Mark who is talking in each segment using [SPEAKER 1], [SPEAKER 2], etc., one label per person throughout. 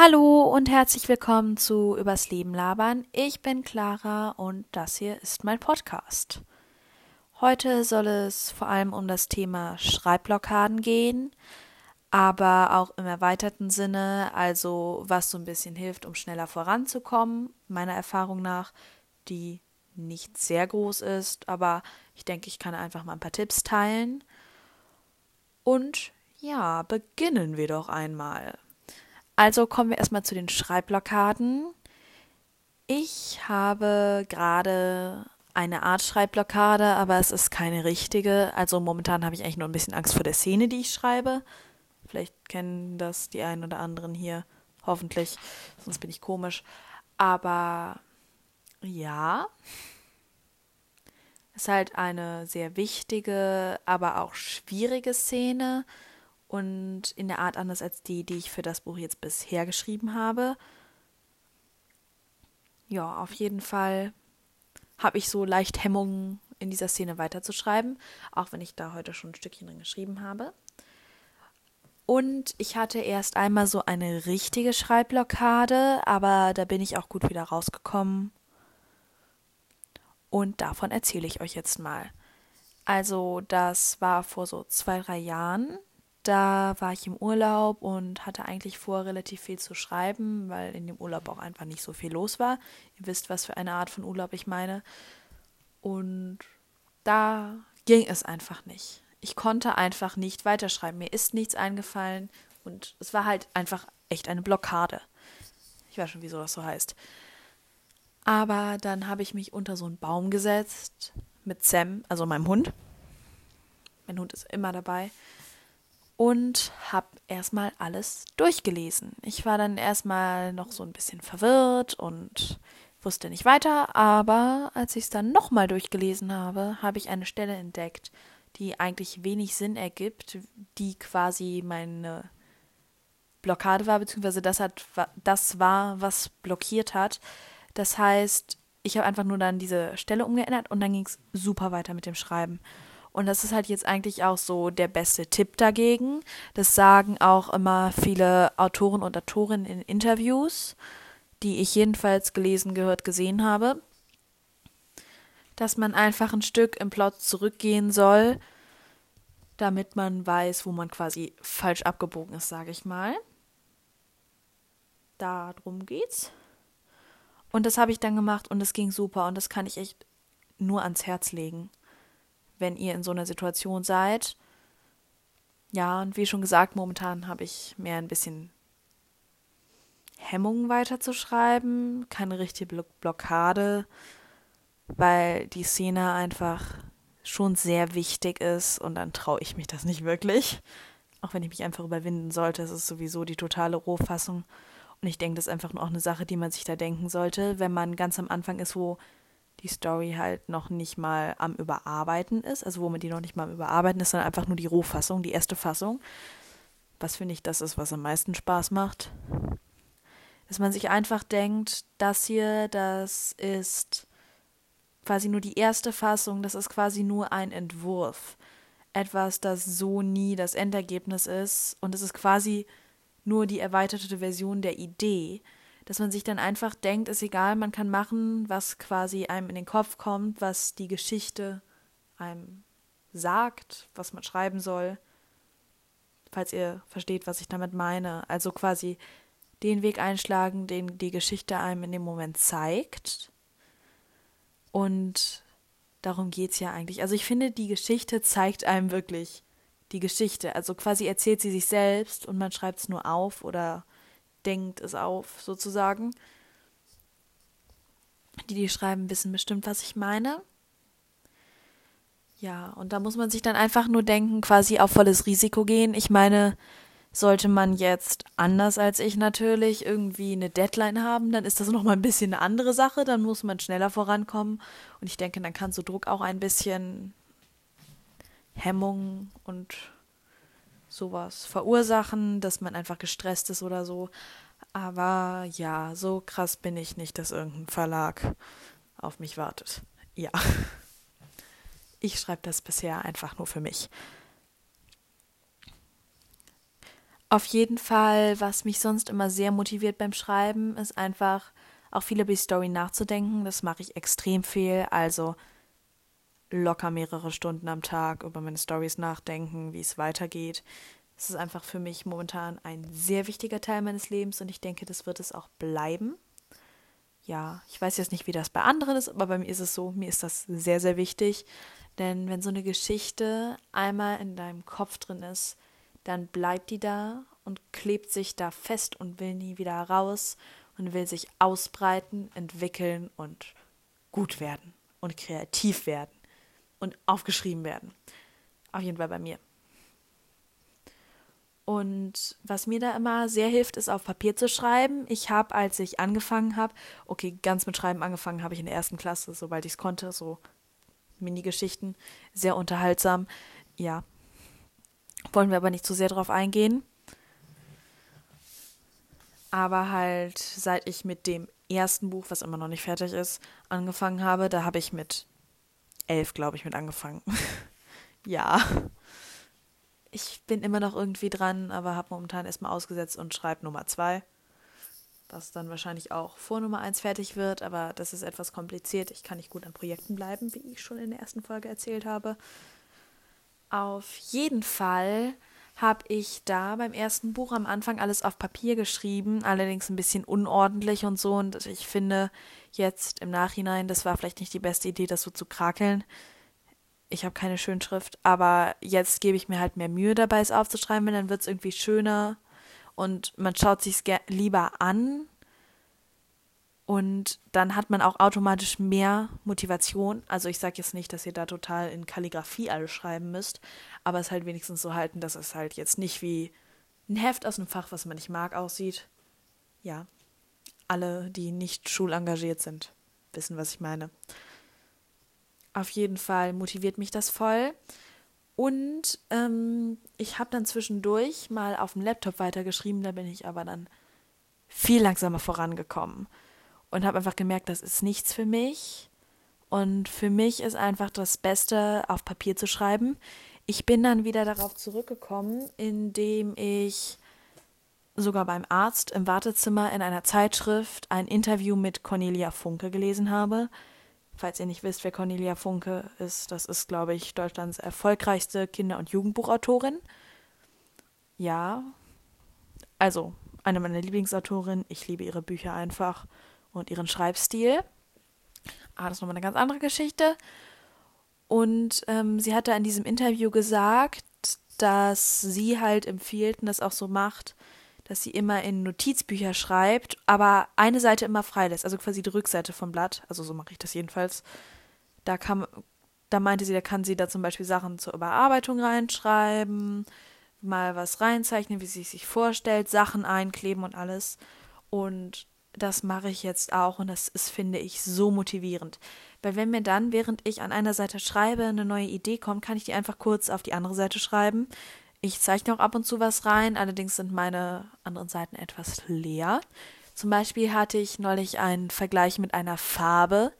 [SPEAKER 1] Hallo und herzlich willkommen zu Übers Leben labern. Ich bin Clara und das hier ist mein Podcast. Heute soll es vor allem um das Thema Schreibblockaden gehen, aber auch im erweiterten Sinne, also was so ein bisschen hilft, um schneller voranzukommen, meiner Erfahrung nach, die nicht sehr groß ist, aber ich denke, ich kann einfach mal ein paar Tipps teilen. Und ja, beginnen wir doch einmal. Also kommen wir erstmal zu den Schreibblockaden. Ich habe gerade eine Art Schreibblockade, aber es ist keine richtige. Also momentan habe ich eigentlich nur ein bisschen Angst vor der Szene, die ich schreibe. Vielleicht kennen das die einen oder anderen hier. Hoffentlich, sonst bin ich komisch. Aber ja, es ist halt eine sehr wichtige, aber auch schwierige Szene und in der Art anders als die, die ich für das Buch jetzt bisher geschrieben habe. Ja, auf jeden Fall habe ich so leicht Hemmungen, in dieser Szene weiterzuschreiben, auch wenn ich da heute schon ein Stückchen drin geschrieben habe. Und ich hatte erst einmal so eine richtige Schreibblockade, aber da bin ich auch gut wieder rausgekommen. Und davon erzähle ich euch jetzt mal. Also, das war vor so zwei, drei Jahren. Da war ich im Urlaub und hatte eigentlich vor, relativ viel zu schreiben, weil in dem Urlaub auch einfach nicht so viel los war. Ihr wisst, was für eine Art von Urlaub ich meine. Und da ging es einfach nicht. Ich konnte einfach nicht weiterschreiben. Mir ist nichts eingefallen und es war halt einfach echt eine Blockade. Ich weiß schon, wieso das so heißt. Aber dann habe ich mich unter so einen Baum gesetzt mit Sam, also meinem Hund. Mein Hund ist immer dabei und habe erstmal alles durchgelesen. Ich war dann erstmal noch so ein bisschen verwirrt und wusste nicht weiter, aber als ich es dann nochmal durchgelesen habe, habe ich eine Stelle entdeckt, die eigentlich wenig Sinn ergibt, die quasi meine Blockade war, beziehungsweise das, hat, das war, was blockiert hat. Das heißt, ich habe einfach nur dann diese Stelle umgeändert und dann ging es super weiter mit dem Schreiben. Und das ist halt jetzt eigentlich auch so der beste Tipp dagegen. Das sagen auch immer viele Autoren und Autorinnen in Interviews, die ich jedenfalls gelesen, gehört, gesehen habe, dass man einfach ein Stück im Plot zurückgehen soll, damit man weiß, wo man quasi falsch abgebogen ist, sage ich mal. Darum geht's. Und das habe ich dann gemacht und es ging super und das kann ich echt nur ans Herz legen wenn ihr in so einer Situation seid. Ja, und wie schon gesagt, momentan habe ich mehr ein bisschen Hemmungen weiterzuschreiben, keine richtige Blockade, weil die Szene einfach schon sehr wichtig ist und dann traue ich mich das nicht wirklich. Auch wenn ich mich einfach überwinden sollte, es ist sowieso die totale Rohfassung. Und ich denke, das ist einfach nur auch eine Sache, die man sich da denken sollte, wenn man ganz am Anfang ist, wo die Story halt noch nicht mal am Überarbeiten ist, also wo man die noch nicht mal am Überarbeiten ist, sondern einfach nur die Rohfassung, die erste Fassung. Was finde ich, das ist, was am meisten Spaß macht. Dass man sich einfach denkt, das hier, das ist quasi nur die erste Fassung, das ist quasi nur ein Entwurf. Etwas, das so nie das Endergebnis ist und es ist quasi nur die erweiterte Version der Idee dass man sich dann einfach denkt, ist egal, man kann machen, was quasi einem in den Kopf kommt, was die Geschichte einem sagt, was man schreiben soll, falls ihr versteht, was ich damit meine. Also quasi den Weg einschlagen, den die Geschichte einem in dem Moment zeigt. Und darum geht es ja eigentlich. Also ich finde, die Geschichte zeigt einem wirklich die Geschichte. Also quasi erzählt sie sich selbst und man schreibt es nur auf oder denkt es auf, sozusagen. Die, die schreiben, wissen bestimmt, was ich meine. Ja, und da muss man sich dann einfach nur denken, quasi auf volles Risiko gehen. Ich meine, sollte man jetzt anders als ich natürlich irgendwie eine Deadline haben, dann ist das nochmal ein bisschen eine andere Sache, dann muss man schneller vorankommen und ich denke, dann kann so Druck auch ein bisschen Hemmung und sowas verursachen, dass man einfach gestresst ist oder so. Aber ja, so krass bin ich nicht, dass irgendein Verlag auf mich wartet. Ja. Ich schreibe das bisher einfach nur für mich. Auf jeden Fall, was mich sonst immer sehr motiviert beim Schreiben, ist einfach auch viel über die Story nachzudenken. Das mache ich extrem viel. Also locker mehrere Stunden am Tag über meine Stories nachdenken, wie es weitergeht. Es ist einfach für mich momentan ein sehr wichtiger Teil meines Lebens und ich denke, das wird es auch bleiben. Ja, ich weiß jetzt nicht, wie das bei anderen ist, aber bei mir ist es so, mir ist das sehr, sehr wichtig. Denn wenn so eine Geschichte einmal in deinem Kopf drin ist, dann bleibt die da und klebt sich da fest und will nie wieder raus und will sich ausbreiten, entwickeln und gut werden und kreativ werden und aufgeschrieben werden. Auf jeden Fall bei mir. Und was mir da immer sehr hilft, ist auf Papier zu schreiben. Ich habe, als ich angefangen habe, okay, ganz mit Schreiben angefangen habe ich in der ersten Klasse, sobald ich es konnte, so Mini-Geschichten, sehr unterhaltsam. Ja, wollen wir aber nicht zu sehr drauf eingehen. Aber halt, seit ich mit dem ersten Buch, was immer noch nicht fertig ist, angefangen habe, da habe ich mit elf, glaube ich, mit angefangen. ja. Ich bin immer noch irgendwie dran, aber habe momentan erstmal ausgesetzt und schreibe Nummer zwei. Was dann wahrscheinlich auch vor Nummer eins fertig wird, aber das ist etwas kompliziert. Ich kann nicht gut an Projekten bleiben, wie ich schon in der ersten Folge erzählt habe. Auf jeden Fall habe ich da beim ersten Buch am Anfang alles auf Papier geschrieben, allerdings ein bisschen unordentlich und so. Und ich finde jetzt im Nachhinein, das war vielleicht nicht die beste Idee, das so zu krakeln. Ich habe keine Schönschrift, aber jetzt gebe ich mir halt mehr Mühe dabei, es aufzuschreiben, weil dann wird es irgendwie schöner und man schaut sich lieber an und dann hat man auch automatisch mehr Motivation. Also ich sage jetzt nicht, dass ihr da total in Kalligrafie alles schreiben müsst, aber es halt wenigstens so halten, dass es halt jetzt nicht wie ein Heft aus einem Fach, was man nicht mag, aussieht. Ja, alle, die nicht schulengagiert sind, wissen, was ich meine. Auf jeden Fall motiviert mich das voll. Und ähm, ich habe dann zwischendurch mal auf dem Laptop weitergeschrieben, da bin ich aber dann viel langsamer vorangekommen und habe einfach gemerkt, das ist nichts für mich. Und für mich ist einfach das Beste, auf Papier zu schreiben. Ich bin dann wieder darauf zurückgekommen, indem ich sogar beim Arzt im Wartezimmer in einer Zeitschrift ein Interview mit Cornelia Funke gelesen habe. Falls ihr nicht wisst, wer Cornelia Funke ist, das ist, glaube ich, Deutschlands erfolgreichste Kinder- und Jugendbuchautorin. Ja, also eine meiner Lieblingsautorinnen. Ich liebe ihre Bücher einfach und ihren Schreibstil. Ah, das ist nochmal eine ganz andere Geschichte. Und ähm, sie hat da in diesem Interview gesagt, dass sie halt empfiehlt und das auch so macht, dass sie immer in Notizbücher schreibt, aber eine Seite immer frei lässt, also quasi die Rückseite vom Blatt. Also so mache ich das jedenfalls. Da kam, da meinte sie, da kann sie da zum Beispiel Sachen zur Überarbeitung reinschreiben, mal was reinzeichnen, wie sie sich vorstellt, Sachen einkleben und alles. Und das mache ich jetzt auch und das ist, finde ich, so motivierend. Weil wenn mir dann, während ich an einer Seite schreibe, eine neue Idee kommt, kann ich die einfach kurz auf die andere Seite schreiben. Ich zeichne auch ab und zu was rein, allerdings sind meine anderen Seiten etwas leer. Zum Beispiel hatte ich neulich einen Vergleich mit einer Farbe,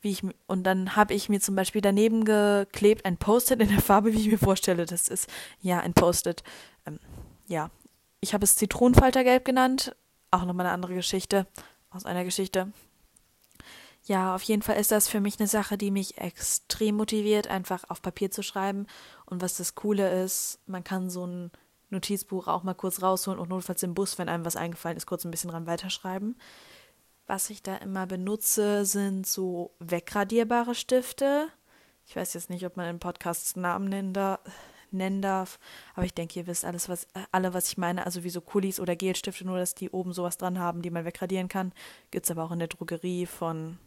[SPEAKER 1] wie ich und dann habe ich mir zum Beispiel daneben geklebt ein Post-it in der Farbe, wie ich mir vorstelle, das ist ja ein Post-it. Ähm, ja, ich habe es Zitronenfaltergelb genannt auch nochmal eine andere Geschichte aus einer Geschichte. Ja, auf jeden Fall ist das für mich eine Sache, die mich extrem motiviert, einfach auf Papier zu schreiben. Und was das Coole ist, man kann so ein Notizbuch auch mal kurz rausholen und notfalls im Bus, wenn einem was eingefallen ist, kurz ein bisschen dran weiterschreiben. Was ich da immer benutze, sind so wegradierbare Stifte. Ich weiß jetzt nicht, ob man im Podcast Namen nennen darf nennen darf. Aber ich denke, ihr wisst alles, was, alle, was ich meine. Also wie so Kulis oder Gelstifte, nur dass die oben sowas dran haben, die man wegradieren kann. Gibt es aber auch in der Drogerie von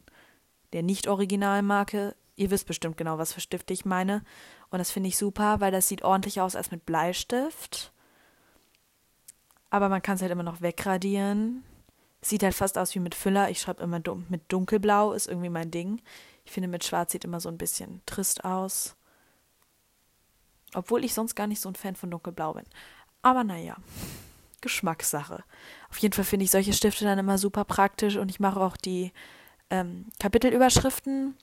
[SPEAKER 1] der Nicht-Originalmarke. Ihr wisst bestimmt genau, was für Stifte ich meine. Und das finde ich super, weil das sieht ordentlich aus als mit Bleistift. Aber man kann es halt immer noch wegradieren. Sieht halt fast aus wie mit Füller. Ich schreibe immer mit dunkelblau, ist irgendwie mein Ding. Ich finde, mit schwarz sieht immer so ein bisschen trist aus. Obwohl ich sonst gar nicht so ein Fan von dunkelblau bin. Aber naja, Geschmackssache. Auf jeden Fall finde ich solche Stifte dann immer super praktisch und ich mache auch die ähm, Kapitelüberschriften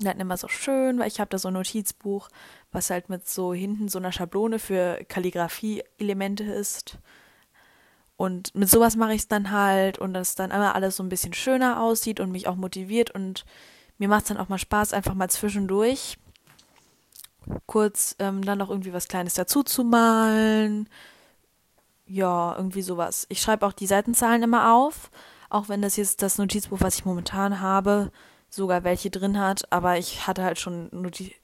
[SPEAKER 1] dann immer so schön, weil ich habe da so ein Notizbuch, was halt mit so hinten so einer Schablone für Kalligrafie-Elemente ist. Und mit sowas mache ich es dann halt und dass dann immer alles so ein bisschen schöner aussieht und mich auch motiviert und mir macht es dann auch mal Spaß, einfach mal zwischendurch kurz ähm, dann noch irgendwie was Kleines dazu zu malen. Ja, irgendwie sowas. Ich schreibe auch die Seitenzahlen immer auf, auch wenn das jetzt das Notizbuch, was ich momentan habe, sogar welche drin hat, aber ich hatte halt schon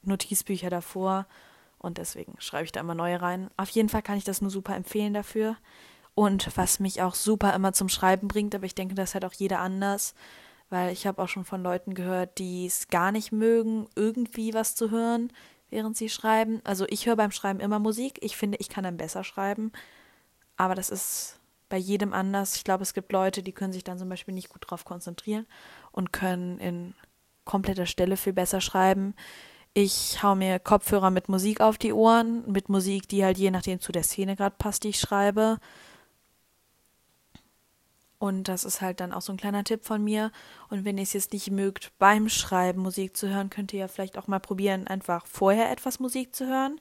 [SPEAKER 1] Notizbücher davor und deswegen schreibe ich da immer neue rein. Auf jeden Fall kann ich das nur super empfehlen dafür. Und was mich auch super immer zum Schreiben bringt, aber ich denke, das hat auch jeder anders, weil ich habe auch schon von Leuten gehört, die es gar nicht mögen, irgendwie was zu hören, während sie schreiben. Also ich höre beim Schreiben immer Musik. Ich finde, ich kann dann besser schreiben, aber das ist bei jedem anders. Ich glaube, es gibt Leute, die können sich dann zum Beispiel nicht gut drauf konzentrieren und können in kompletter Stelle viel besser schreiben. Ich hau mir Kopfhörer mit Musik auf die Ohren, mit Musik, die halt je nachdem zu der Szene gerade passt, die ich schreibe. Und das ist halt dann auch so ein kleiner Tipp von mir. Und wenn ihr es jetzt nicht mögt, beim Schreiben Musik zu hören, könnt ihr ja vielleicht auch mal probieren, einfach vorher etwas Musik zu hören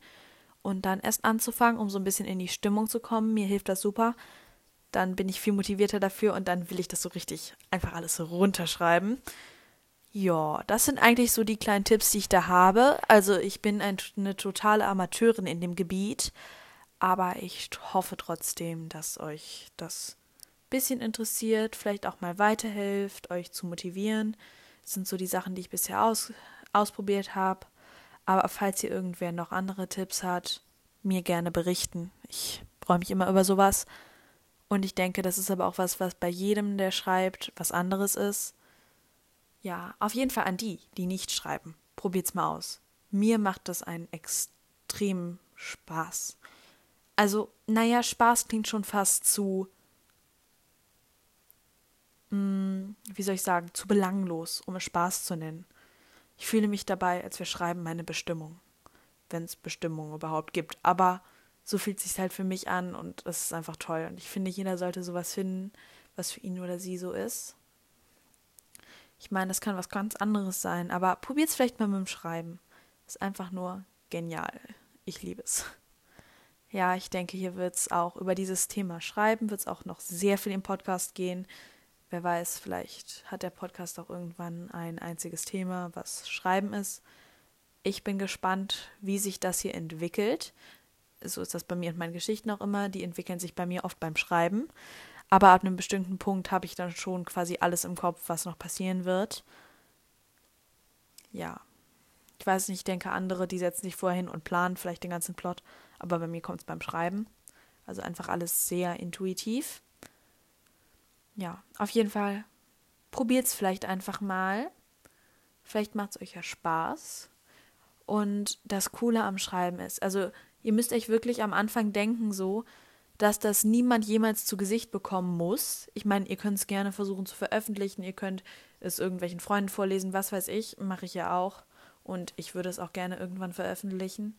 [SPEAKER 1] und dann erst anzufangen, um so ein bisschen in die Stimmung zu kommen. Mir hilft das super dann bin ich viel motivierter dafür und dann will ich das so richtig einfach alles runterschreiben. Ja, das sind eigentlich so die kleinen Tipps, die ich da habe. Also ich bin ein, eine totale Amateurin in dem Gebiet, aber ich hoffe trotzdem, dass euch das bisschen interessiert, vielleicht auch mal weiterhilft, euch zu motivieren. Das sind so die Sachen, die ich bisher aus, ausprobiert habe. Aber falls ihr irgendwer noch andere Tipps hat, mir gerne berichten. Ich freue mich immer über sowas. Und ich denke, das ist aber auch was, was bei jedem, der schreibt, was anderes ist. Ja, auf jeden Fall an die, die nicht schreiben. Probiert's mal aus. Mir macht das einen extremen Spaß. Also, naja, Spaß klingt schon fast zu, mh, wie soll ich sagen, zu belanglos, um es Spaß zu nennen. Ich fühle mich dabei, als wir schreiben, meine Bestimmung. Wenn es Bestimmung überhaupt gibt. Aber so fühlt sich halt für mich an und es ist einfach toll. Und ich finde, jeder sollte sowas finden, was für ihn oder sie so ist. Ich meine, das kann was ganz anderes sein, aber probiert es vielleicht mal mit dem Schreiben. Ist einfach nur genial. Ich liebe es. Ja, ich denke, hier wird es auch über dieses Thema Schreiben, wird es auch noch sehr viel im Podcast gehen. Wer weiß, vielleicht hat der Podcast auch irgendwann ein einziges Thema, was Schreiben ist. Ich bin gespannt, wie sich das hier entwickelt so ist das bei mir und meinen Geschichten auch immer, die entwickeln sich bei mir oft beim Schreiben. Aber ab einem bestimmten Punkt habe ich dann schon quasi alles im Kopf, was noch passieren wird. Ja. Ich weiß nicht, ich denke, andere, die setzen sich vorher hin und planen vielleicht den ganzen Plot, aber bei mir kommt es beim Schreiben. Also einfach alles sehr intuitiv. Ja, auf jeden Fall probiert es vielleicht einfach mal. Vielleicht macht es euch ja Spaß. Und das Coole am Schreiben ist, also Ihr müsst euch wirklich am Anfang denken, so, dass das niemand jemals zu Gesicht bekommen muss. Ich meine, ihr könnt es gerne versuchen zu veröffentlichen, ihr könnt es irgendwelchen Freunden vorlesen, was weiß ich, mache ich ja auch. Und ich würde es auch gerne irgendwann veröffentlichen.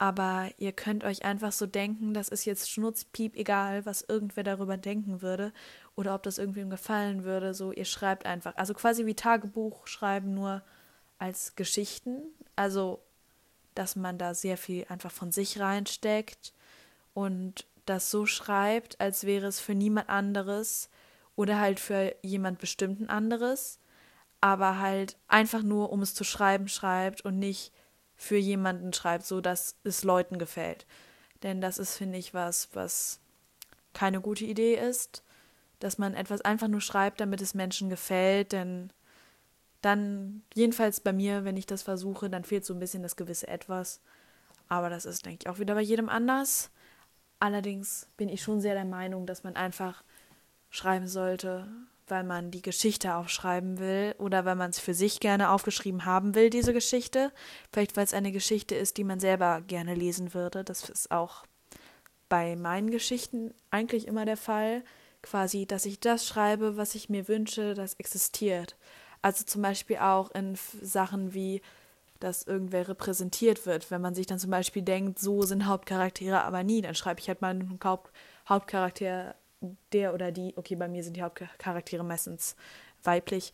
[SPEAKER 1] Aber ihr könnt euch einfach so denken, das ist jetzt schnurzpiep egal, was irgendwer darüber denken würde oder ob das irgendwem gefallen würde. So, ihr schreibt einfach. Also quasi wie Tagebuch schreiben, nur als Geschichten. Also dass man da sehr viel einfach von sich reinsteckt und das so schreibt, als wäre es für niemand anderes oder halt für jemand bestimmten anderes, aber halt einfach nur, um es zu schreiben, schreibt und nicht für jemanden schreibt, so dass es Leuten gefällt. Denn das ist, finde ich, was, was keine gute Idee ist, dass man etwas einfach nur schreibt, damit es Menschen gefällt, denn dann, jedenfalls bei mir, wenn ich das versuche, dann fehlt so ein bisschen das gewisse Etwas. Aber das ist, denke ich, auch wieder bei jedem anders. Allerdings bin ich schon sehr der Meinung, dass man einfach schreiben sollte, weil man die Geschichte aufschreiben will oder weil man es für sich gerne aufgeschrieben haben will, diese Geschichte. Vielleicht weil es eine Geschichte ist, die man selber gerne lesen würde. Das ist auch bei meinen Geschichten eigentlich immer der Fall. Quasi, dass ich das schreibe, was ich mir wünsche, das existiert. Also zum Beispiel auch in Sachen wie, dass irgendwer repräsentiert wird. Wenn man sich dann zum Beispiel denkt, so sind Hauptcharaktere aber nie, dann schreibe ich halt mal einen Haupt Hauptcharakter, der oder die, okay, bei mir sind die Hauptcharaktere meistens weiblich,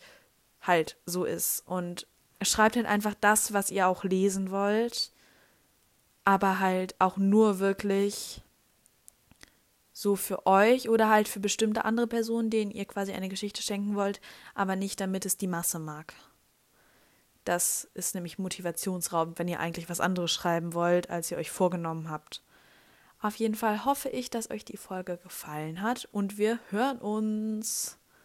[SPEAKER 1] halt so ist. Und schreibt halt einfach das, was ihr auch lesen wollt, aber halt auch nur wirklich so für euch oder halt für bestimmte andere Personen, denen ihr quasi eine Geschichte schenken wollt, aber nicht damit es die Masse mag. Das ist nämlich motivationsraubend, wenn ihr eigentlich was anderes schreiben wollt, als ihr euch vorgenommen habt. Auf jeden Fall hoffe ich, dass euch die Folge gefallen hat und wir hören uns.